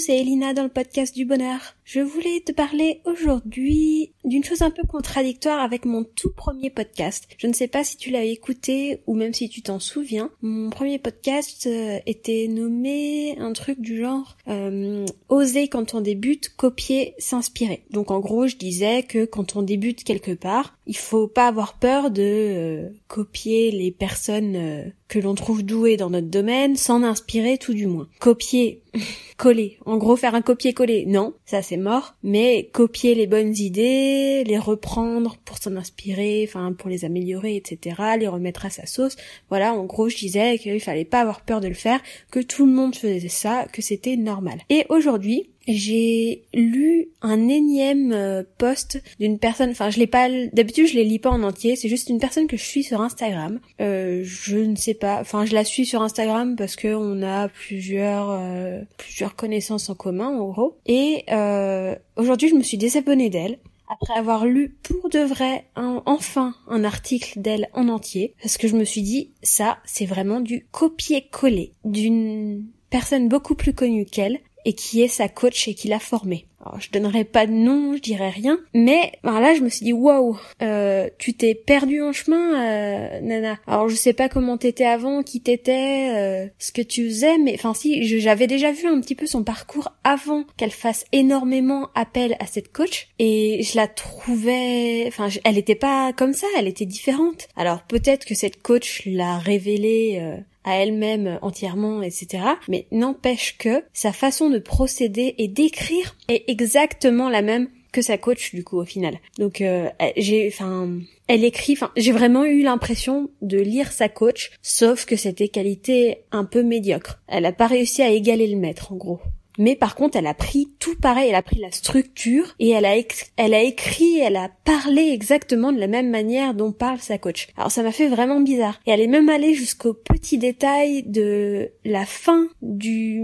c'est Elina dans le podcast du bonheur. Je voulais te parler aujourd'hui d'une chose un peu contradictoire avec mon tout premier podcast. Je ne sais pas si tu l'as écouté ou même si tu t'en souviens. Mon premier podcast euh, était nommé un truc du genre euh, oser quand on débute, copier, s'inspirer. Donc en gros, je disais que quand on débute quelque part, il faut pas avoir peur de euh, copier les personnes euh, que l'on trouve douées dans notre domaine, s'en inspirer tout du moins. Copier, coller. En gros, faire un copier-coller, non, ça c'est mort. Mais copier les bonnes idées, les reprendre pour s'en inspirer, enfin pour les améliorer, etc., les remettre à sa sauce. Voilà, en gros, je disais qu'il fallait pas avoir peur de le faire, que tout le monde faisait ça, que c'était normal. Et aujourd'hui, j'ai lu un énième euh, post d'une personne, enfin je l'ai pas, d'habitude je les lis pas en entier, c'est juste une personne que je suis sur Instagram. Euh, je ne sais pas, enfin je la suis sur Instagram parce que on a plusieurs euh, plusieurs connaissances en commun en gros. Et euh, aujourd'hui je me suis désabonnée d'elle après avoir lu pour de vrai enfin un article d'elle en entier parce que je me suis dit ça c'est vraiment du copier-coller d'une personne beaucoup plus connue qu'elle et qui est sa coach et qui l'a formée. Alors, je donnerai pas de nom, je dirais rien, mais ben là je me suis dit waouh, euh, tu t'es perdu en chemin, euh, Nana. Alors je sais pas comment t'étais avant, qui t'étais, euh, ce que tu faisais, mais enfin si, j'avais déjà vu un petit peu son parcours avant qu'elle fasse énormément appel à cette coach, et je la trouvais, enfin elle était pas comme ça, elle était différente. Alors peut-être que cette coach l'a révélé euh, à elle-même entièrement, etc. Mais n'empêche que sa façon de procéder et d'écrire est exactement la même que sa coach du coup au final. Donc euh, j'ai enfin elle écrit enfin j'ai vraiment eu l'impression de lire sa coach sauf que c'était qualité un peu médiocre. Elle a pas réussi à égaler le maître en gros. Mais par contre, elle a pris tout pareil, elle a pris la structure et elle a, elle a écrit, elle a parlé exactement de la même manière dont parle sa coach. Alors ça m'a fait vraiment bizarre. Et elle est même allée jusqu'au petit détail de la fin du,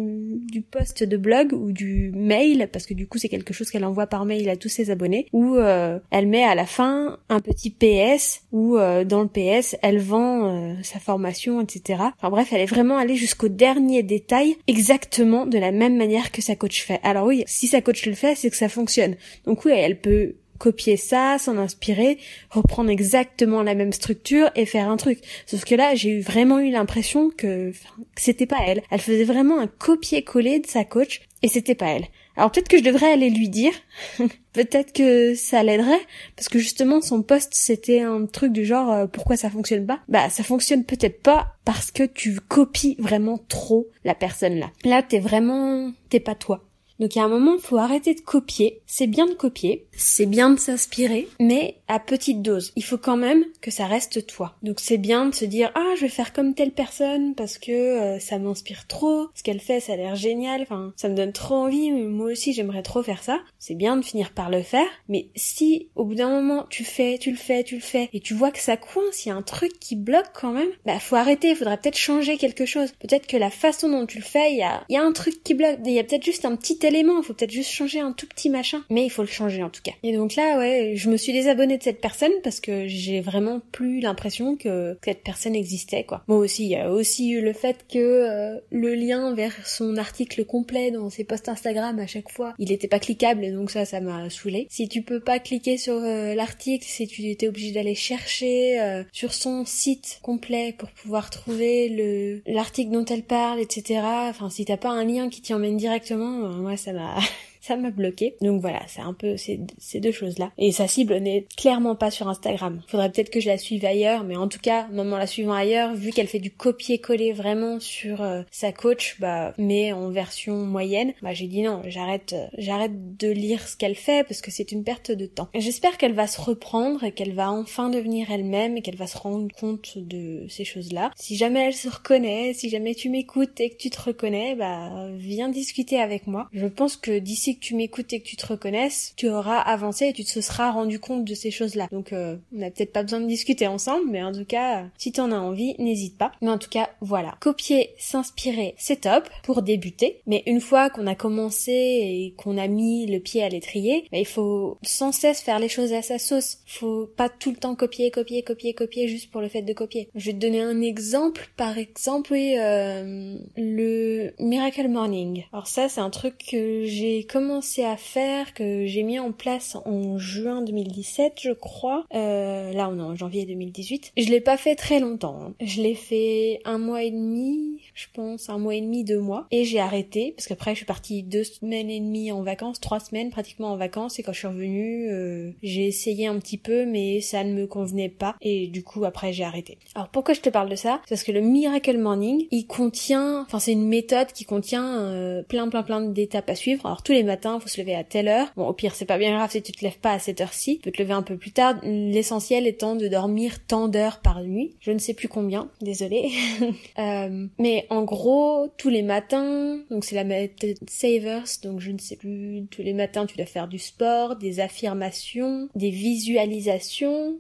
du post de blog ou du mail, parce que du coup c'est quelque chose qu'elle envoie par mail à tous ses abonnés, où euh, elle met à la fin un petit PS, où euh, dans le PS elle vend euh, sa formation, etc. Enfin bref, elle est vraiment allée jusqu'au dernier détail, exactement de la même manière que sa coach fait. Alors oui, si sa coach le fait, c'est que ça fonctionne. Donc oui, elle peut copier ça, s'en inspirer, reprendre exactement la même structure et faire un truc. Sauf que là, j'ai vraiment eu l'impression que, que c'était pas elle. Elle faisait vraiment un copier-coller de sa coach et c'était pas elle. Alors peut-être que je devrais aller lui dire, peut-être que ça l'aiderait, parce que justement son poste c'était un truc du genre euh, pourquoi ça fonctionne pas? Bah ça fonctionne peut-être pas parce que tu copies vraiment trop la personne là. Là t'es vraiment, t'es pas toi. Donc il y un moment, faut arrêter de copier. C'est bien de copier, c'est bien de s'inspirer, mais à petite dose. Il faut quand même que ça reste toi. Donc c'est bien de se dire ah je vais faire comme telle personne parce que euh, ça m'inspire trop, ce qu'elle fait ça a l'air génial, enfin ça me donne trop envie, moi aussi j'aimerais trop faire ça. C'est bien de finir par le faire, mais si au bout d'un moment tu fais, tu le fais, tu le fais et tu vois que ça coince, il y a un truc qui bloque quand même, bah faut arrêter, il faudrait peut-être changer quelque chose. Peut-être que la façon dont tu le fais, il y a, y a un truc qui bloque, il y a peut-être juste un petit élément, il faut peut-être juste changer un tout petit machin. Mais il faut le changer en tout cas. Et donc là, ouais, je me suis désabonnée cette personne parce que j'ai vraiment plus l'impression que cette personne existait, quoi. Moi aussi, il y a aussi eu le fait que euh, le lien vers son article complet dans ses posts Instagram à chaque fois, il était pas cliquable donc ça, ça m'a saoulé. Si tu peux pas cliquer sur euh, l'article, si tu étais obligé d'aller chercher euh, sur son site complet pour pouvoir trouver le l'article dont elle parle, etc. Enfin, si t'as pas un lien qui t'y emmène directement, moi ça m'a ça m'a bloqué. Donc voilà, c'est un peu ces, ces deux choses-là. Et sa cible n'est clairement pas sur Instagram. Faudrait peut-être que je la suive ailleurs, mais en tout cas, même en la suivant ailleurs, vu qu'elle fait du copier-coller vraiment sur euh, sa coach, bah, mais en version moyenne, bah j'ai dit non, j'arrête, euh, j'arrête de lire ce qu'elle fait parce que c'est une perte de temps. J'espère qu'elle va se reprendre et qu'elle va enfin devenir elle-même et qu'elle va se rendre compte de ces choses-là. Si jamais elle se reconnaît, si jamais tu m'écoutes et que tu te reconnais, bah viens discuter avec moi. Je pense que d'ici tu m'écoutes et que tu te reconnaisses, tu auras avancé et tu te seras rendu compte de ces choses-là. Donc euh, on n'a peut-être pas besoin de discuter ensemble, mais en tout cas, si t'en as envie, n'hésite pas. Mais en tout cas, voilà. Copier, s'inspirer, c'est top pour débuter. Mais une fois qu'on a commencé et qu'on a mis le pied à l'étrier, bah, il faut sans cesse faire les choses à sa sauce. Faut pas tout le temps copier, copier, copier, copier juste pour le fait de copier. Je vais te donner un exemple. Par exemple, euh, le Miracle Morning. Alors ça, c'est un truc que j'ai commencé à faire, que j'ai mis en place en juin 2017, je crois. Euh, là, on est en janvier 2018. Je l'ai pas fait très longtemps. Hein. Je l'ai fait un mois et demi, je pense, un mois et demi, deux mois. Et j'ai arrêté, parce qu'après, je suis partie deux semaines et demie en vacances, trois semaines pratiquement en vacances. Et quand je suis revenue, euh, j'ai essayé un petit peu, mais ça ne me convenait pas. Et du coup, après, j'ai arrêté. Alors, pourquoi je te parle de ça? Parce que le Miracle Morning, il contient, enfin, c'est une méthode qui contient euh, plein, plein, plein d'étapes à suivre. Alors, tous les matins, faut se lever à telle heure. Bon, au pire, c'est pas bien grave si tu te lèves pas à cette heure-ci. Tu peux te lever un peu plus tard. L'essentiel étant de dormir tant d'heures par nuit. Je ne sais plus combien, désolée. euh, mais en gros, tous les matins, donc c'est la méthode Savers, donc je ne sais plus, tous les matins tu dois faire du sport, des affirmations, des visualisations,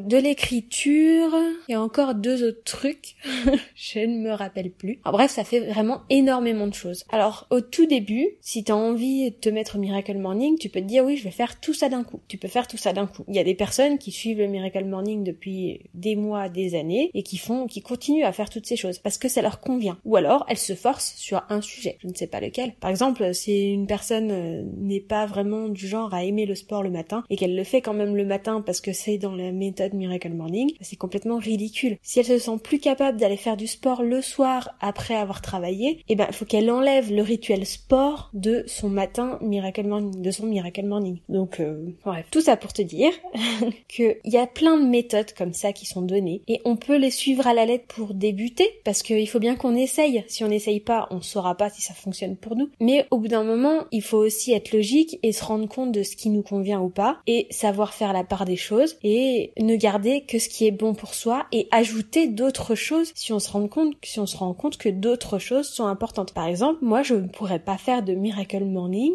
de l'écriture, et encore deux autres trucs. je ne me rappelle plus. En bref, ça fait vraiment énormément de choses. Alors, au tout début, si t'as envie te mettre au Miracle Morning, tu peux te dire oui, je vais faire tout ça d'un coup. Tu peux faire tout ça d'un coup. Il y a des personnes qui suivent le Miracle Morning depuis des mois, des années, et qui font, qui continuent à faire toutes ces choses parce que ça leur convient. Ou alors, elles se forcent sur un sujet. Je ne sais pas lequel. Par exemple, si une personne euh, n'est pas vraiment du genre à aimer le sport le matin et qu'elle le fait quand même le matin parce que c'est dans la méthode Miracle Morning, c'est complètement ridicule. Si elle se sent plus capable d'aller faire du sport le soir après avoir travaillé, eh ben, faut qu'elle enlève le rituel sport de son matin Miracle Morning, de son Miracle Morning. Donc, euh, bref, tout ça pour te dire qu'il y a plein de méthodes comme ça qui sont données et on peut les suivre à la lettre pour débuter parce qu'il faut bien qu'on essaye. Si on n'essaye pas, on saura pas si ça fonctionne pour nous. Mais au bout d'un moment, il faut aussi être logique et se rendre compte de ce qui nous convient ou pas et savoir faire la part des choses et ne garder que ce qui est bon pour soi et ajouter d'autres choses si on se rend compte, si on se rend compte que d'autres choses sont importantes. Par exemple, moi, je ne pourrais pas faire de Miracle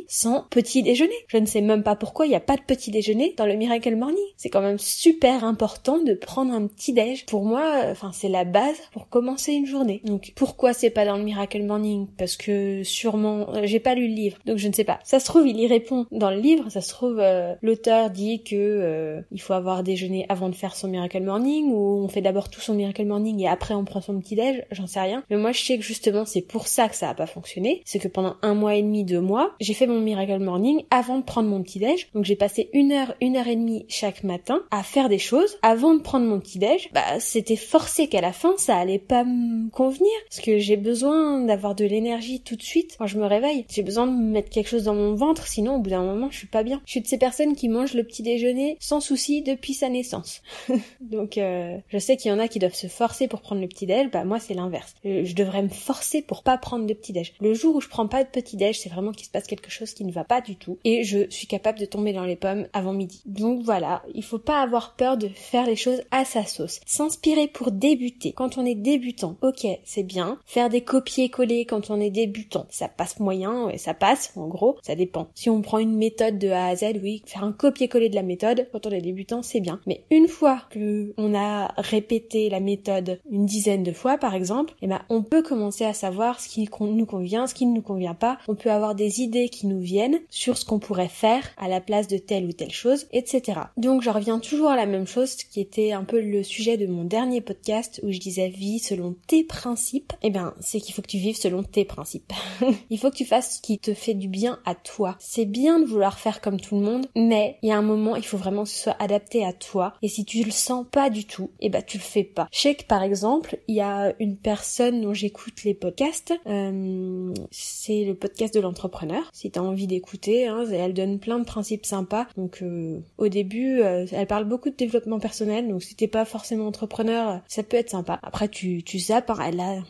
Sans petit déjeuner. Je ne sais même pas pourquoi il n'y a pas de petit déjeuner dans le Miracle Morning. C'est quand même super important de prendre un petit déj. Pour moi, enfin, c'est la base pour commencer une journée. Donc, pourquoi c'est pas dans le Miracle Morning? Parce que sûrement, euh, j'ai pas lu le livre, donc je ne sais pas. Ça se trouve, il y répond dans le livre. Ça se trouve, euh, l'auteur dit que euh, il faut avoir déjeuné avant de faire son Miracle Morning ou on fait d'abord tout son Miracle Morning et après on prend son petit déj. J'en sais rien. Mais moi, je sais que justement, c'est pour ça que ça a pas fonctionné. C'est que pendant un mois et demi, deux mois, j'ai fait mon Miracle Morning avant de prendre mon petit déj. Donc j'ai passé une heure, une heure et demie chaque matin à faire des choses avant de prendre mon petit déj. Bah c'était forcé qu'à la fin ça allait pas me convenir parce que j'ai besoin d'avoir de l'énergie tout de suite quand je me réveille. J'ai besoin de mettre quelque chose dans mon ventre, sinon au bout d'un moment je suis pas bien. Je suis de ces personnes qui mangent le petit déjeuner sans souci depuis sa naissance. Donc euh, je sais qu'il y en a qui doivent se forcer pour prendre le petit déj. Bah moi c'est l'inverse. Euh, je devrais me forcer pour pas prendre de petit déj. Le jour où je prends pas de petit déj, c'est vraiment qu'il se passe quelque chose qui ne va pas du tout et je suis capable de tomber dans les pommes avant midi. Donc voilà, il faut pas avoir peur de faire les choses à sa sauce. S'inspirer pour débuter. Quand on est débutant, ok, c'est bien. Faire des copier-coller quand on est débutant, ça passe moyen, et ça passe, en gros, ça dépend. Si on prend une méthode de A à Z, oui, faire un copier-coller de la méthode quand on est débutant, c'est bien. Mais une fois que on a répété la méthode une dizaine de fois, par exemple, eh ben, on peut commencer à savoir ce qui nous convient, ce qui ne nous convient pas. On peut avoir des idées qui nous viennent sur ce qu'on pourrait faire à la place de telle ou telle chose, etc. Donc, je reviens toujours à la même chose qui était un peu le sujet de mon dernier podcast où je disais vie selon tes principes. Eh ben, c'est qu'il faut que tu vives selon tes principes. il faut que tu fasses ce qui te fait du bien à toi. C'est bien de vouloir faire comme tout le monde, mais il y a un moment, il faut vraiment que ce soit adapté à toi. Et si tu le sens pas du tout, eh ben, tu le fais pas. Je sais que par exemple, il y a une personne dont j'écoute les podcasts, euh, c'est le podcast de l'entrepreneur. Si t'as envie d'écouter, hein, elle donne plein de principes sympas. Donc, euh, au début, euh, elle parle beaucoup de développement personnel, donc si t'es pas forcément entrepreneur, ça peut être sympa. Après, tu, tu zappes, hein,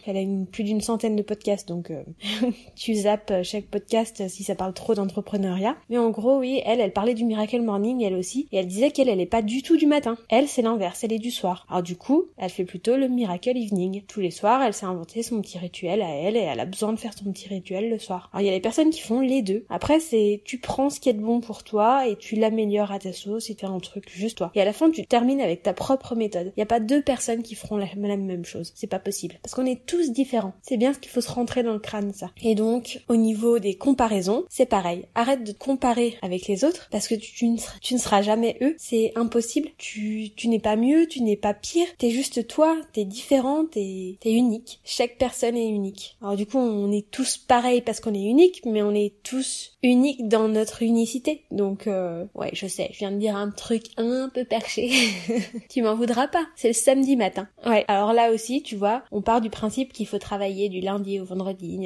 elle a, plus d'une centaine de podcasts, donc euh, tu zappes chaque podcast si ça parle trop d'entrepreneuriat. Mais en gros, oui, elle, elle parlait du Miracle Morning, elle aussi, et elle disait qu'elle, elle est pas du tout du matin. Elle, c'est l'inverse, elle est du soir. Alors du coup, elle fait plutôt le Miracle Evening. Tous les soirs, elle s'est inventé son petit rituel à elle, et elle a besoin de faire son petit rituel le soir. Alors il y a les personnes qui font les deux. Après, c'est tu prends ce qui est bon pour toi et tu l'améliores à ta sauce et tu fais un truc juste toi. Et à la fin, tu termines avec ta propre méthode. Il n'y a pas deux personnes qui feront la, même chose. C'est pas possible. Parce qu'on est tous différents. C'est bien ce qu'il faut se rentrer dans le crâne, ça. Et donc, au niveau des comparaisons, c'est pareil. Arrête de te comparer avec les autres parce que tu, ne, seras, tu ne seras jamais eux. C'est impossible. Tu, tu n'es pas mieux, tu n'es pas pire. T'es juste toi. T'es différent, t'es, t'es unique. Chaque personne est unique. Alors du coup, on est tous pareils parce qu'on est unique, mais on est tous uniques dans notre unicité. Donc, euh, ouais, je sais, je viens de dire un truc un peu perché. tu m'en voudras pas. C'est le samedi matin. Ouais. Alors là aussi, tu vois, on part du principe qu'il faut travailler du lundi au vendredi,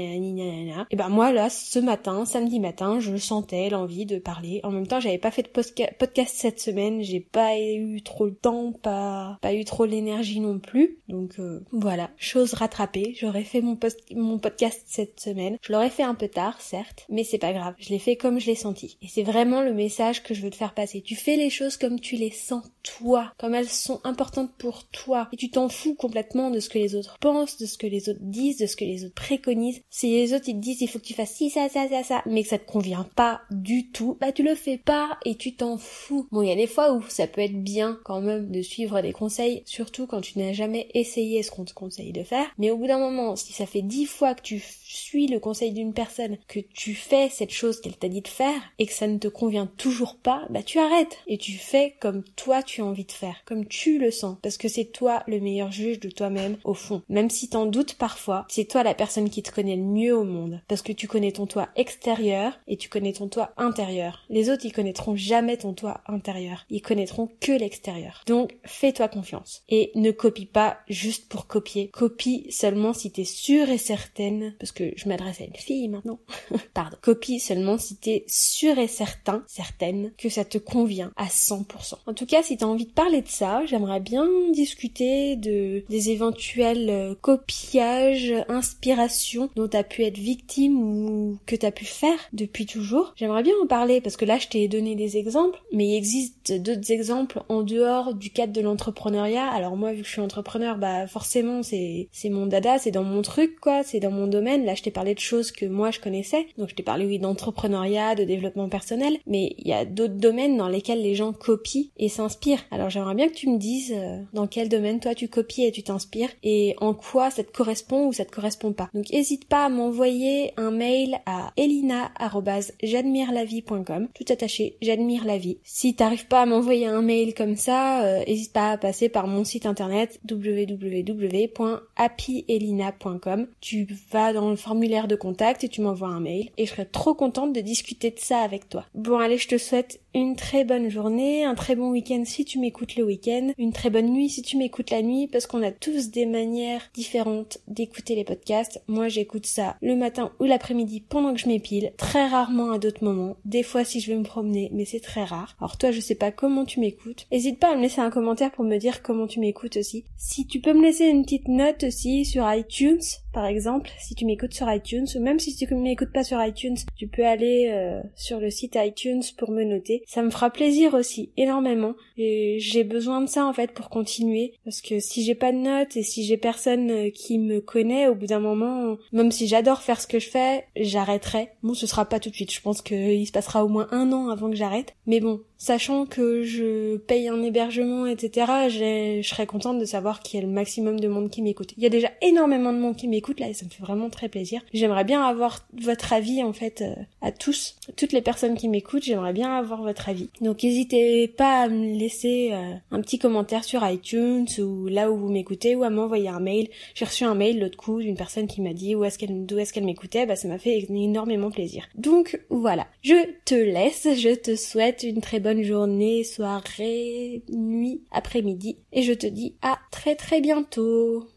Et ben moi là, ce matin, samedi matin, je sentais l'envie de parler. En même temps, j'avais pas fait de podcast cette semaine, j'ai pas eu trop le temps, pas pas eu trop l'énergie non plus. Donc euh, voilà, chose rattrapée. J'aurais fait mon, mon podcast cette semaine. Je l'aurais fait un peu tard, certes, mais c'est pas grave. Je l'ai fait comme je l'ai senti. Et c'est vraiment le message que je veux te faire passer. Tu fais les choses comme tu les sens toi, comme elles sont importantes pour toi. Et tu t'en fous complètement de ce que les autres pensent, de ce que les autres disent, de ce que les autres préconisent. Si les autres ils te disent il faut que tu fasses ci, ça, ça, ça, ça, mais que ça te convient pas du tout, bah tu le fais pas et tu t'en fous. Bon, il y a des fois où ça peut être bien quand même de suivre des conseils, surtout quand tu n'as jamais essayé ce qu'on te conseille de faire. Mais au bout d'un moment, si ça fait dix fois que tu suis le conseil d'une personne, que tu fais cette chose qu'elle t'a dit de faire et que ça ne te convient toujours pas, bah tu arrêtes et tu fais comme toi tu as envie de faire, comme tu le sens, parce que c'est toi le meilleur juge de toi-même au fond. Même si t'en doutes parfois, c'est toi la personne qui te connaît le mieux au monde, parce que tu connais ton toit extérieur et tu connais ton toit intérieur. Les autres ils connaîtront jamais ton toit intérieur, ils connaîtront que l'extérieur. Donc fais-toi confiance et ne copie pas juste pour copier. Copie seulement si t'es sûre et certaine, parce que je m'adresse à une fille maintenant. Pardon. Copie seulement si t'es sûr et certain, certaine, que ça te convient à 100%. En tout cas, si t'as envie de parler de ça, j'aimerais bien discuter de des éventuels euh, copiages, inspirations dont t'as pu être victime ou que t'as pu faire depuis toujours. J'aimerais bien en parler parce que là, je t'ai donné des exemples, mais il existe d'autres exemples en dehors du cadre de l'entrepreneuriat. Alors moi, vu que je suis entrepreneur, bah forcément, c'est c'est mon dada, c'est dans mon truc quoi, c'est dans mon domaine. Là, je t'ai parler de choses que moi je connaissais. Donc je t'ai oui d'entrepreneuriat, de développement personnel, mais il y a d'autres domaines dans lesquels les gens copient et s'inspirent. Alors j'aimerais bien que tu me dises euh, dans quel domaine toi tu copies et tu t'inspires et en quoi ça te correspond ou ça te correspond pas. Donc n'hésite pas à m'envoyer un mail à elina@j'admirelavie.com, tout attaché, j'admire la vie. Si t'arrives pas à m'envoyer un mail comme ça, n'hésite euh, pas à passer par mon site internet www.happyelina.com. Tu vas dans le formulaire de contact et tu m'envoies un mail et trop contente de discuter de ça avec toi. Bon allez, je te souhaite une très bonne journée, un très bon week-end si tu m'écoutes le week-end, une très bonne nuit si tu m'écoutes la nuit parce qu'on a tous des manières différentes d'écouter les podcasts. Moi j'écoute ça le matin ou l'après-midi pendant que je m'épile, très rarement à d'autres moments, des fois si je vais me promener, mais c'est très rare. Alors toi je sais pas comment tu m'écoutes. N'hésite pas à me laisser un commentaire pour me dire comment tu m'écoutes aussi. Si tu peux me laisser une petite note aussi sur iTunes, par exemple, si tu m'écoutes sur iTunes, ou même si tu m'écoutes pas sur iTunes, tu peux aller euh, sur le site iTunes pour me noter. Ça me fera plaisir aussi, énormément. Et j'ai besoin de ça en fait pour continuer, parce que si j'ai pas de notes et si j'ai personne euh, qui me connaît, au bout d'un moment, même si j'adore faire ce que je fais, j'arrêterai. Bon, ce sera pas tout de suite. Je pense qu'il se passera au moins un an avant que j'arrête. Mais bon, sachant que je paye un hébergement, etc., je serais contente de savoir qu'il y a le maximum de monde qui m'écoute. Il y a déjà énormément de monde qui m'écoute là et ça me fait vraiment très plaisir. J'aimerais bien avoir votre avis en fait euh, à tous, toutes les personnes qui m'écoutent, j'aimerais bien avoir votre avis. Donc n'hésitez pas à me laisser euh, un petit commentaire sur iTunes ou là où vous m'écoutez ou à m'envoyer un mail. J'ai reçu un mail l'autre coup d'une personne qui m'a dit où est-ce qu'elle d'où est-ce qu'elle m'écoutait, bah ça m'a fait énormément plaisir. Donc voilà, je te laisse, je te souhaite une très bonne journée, soirée, nuit, après-midi. Et je te dis à très très bientôt.